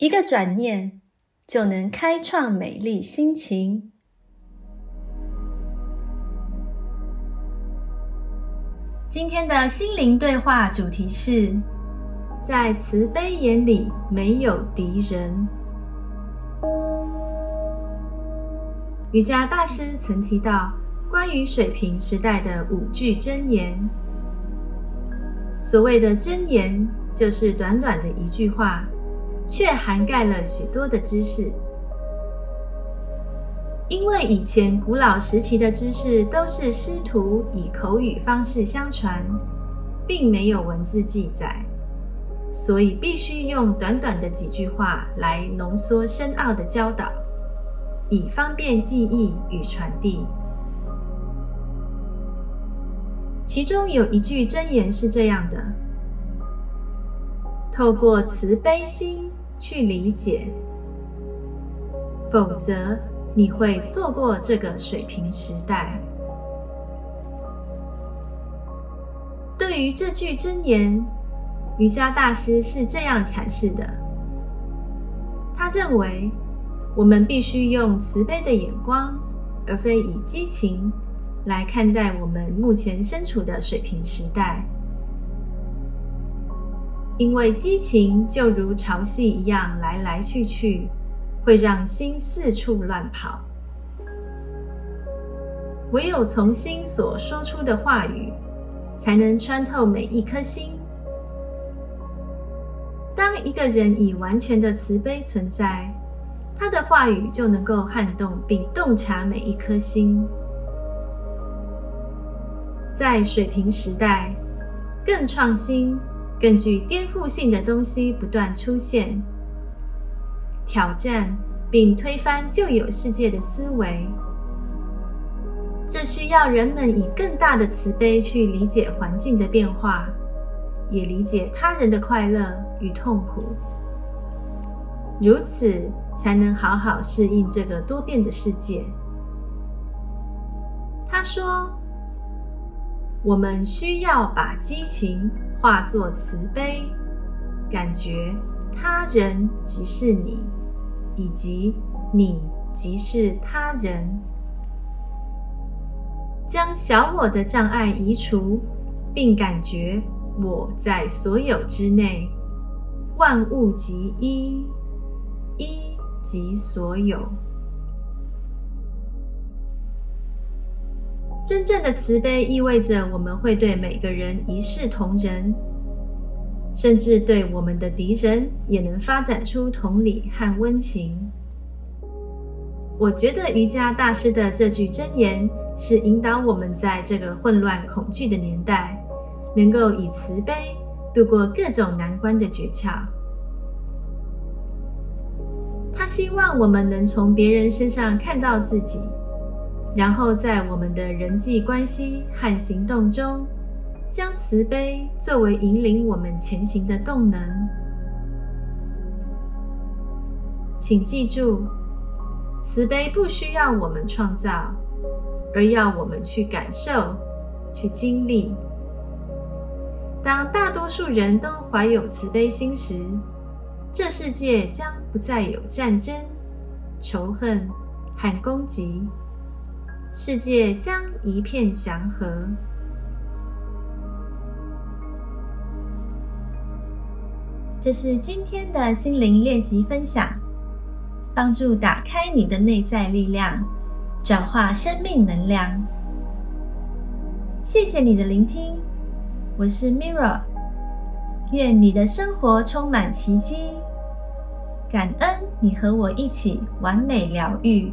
一个转念就能开创美丽心情。今天的心灵对话主题是：在慈悲眼里没有敌人。瑜伽大师曾提到。关于水平时代的五句真言，所谓的真言，就是短短的一句话，却涵盖了许多的知识。因为以前古老时期的知识都是师徒以口语方式相传，并没有文字记载，所以必须用短短的几句话来浓缩深奥的教导，以方便记忆与传递。其中有一句真言是这样的：“透过慈悲心去理解，否则你会错过这个水平时代。”对于这句箴言，瑜伽大师是这样阐释的：他认为，我们必须用慈悲的眼光，而非以激情。来看待我们目前身处的水平时代，因为激情就如潮汐一样来来去去，会让心四处乱跑。唯有从心所说出的话语，才能穿透每一颗心。当一个人以完全的慈悲存在，他的话语就能够撼动并洞察每一颗心。在水平时代，更创新、更具颠覆性的东西不断出现，挑战并推翻旧有世界的思维。这需要人们以更大的慈悲去理解环境的变化，也理解他人的快乐与痛苦，如此才能好好适应这个多变的世界。他说。我们需要把激情化作慈悲，感觉他人即是你，以及你即是他人，将小我的障碍移除，并感觉我在所有之内，万物即一，一即所有。真正的慈悲意味着我们会对每个人一视同仁，甚至对我们的敌人也能发展出同理和温情。我觉得瑜伽大师的这句箴言是引导我们在这个混乱恐惧的年代，能够以慈悲度过各种难关的诀窍。他希望我们能从别人身上看到自己。然后在我们的人际关系和行动中，将慈悲作为引领我们前行的动能。请记住，慈悲不需要我们创造，而要我们去感受、去经历。当大多数人都怀有慈悲心时，这世界将不再有战争、仇恨和攻击。世界将一片祥和。这是今天的心灵练习分享，帮助打开你的内在力量，转化生命能量。谢谢你的聆听，我是 Mirra，愿你的生活充满奇迹。感恩你和我一起完美疗愈。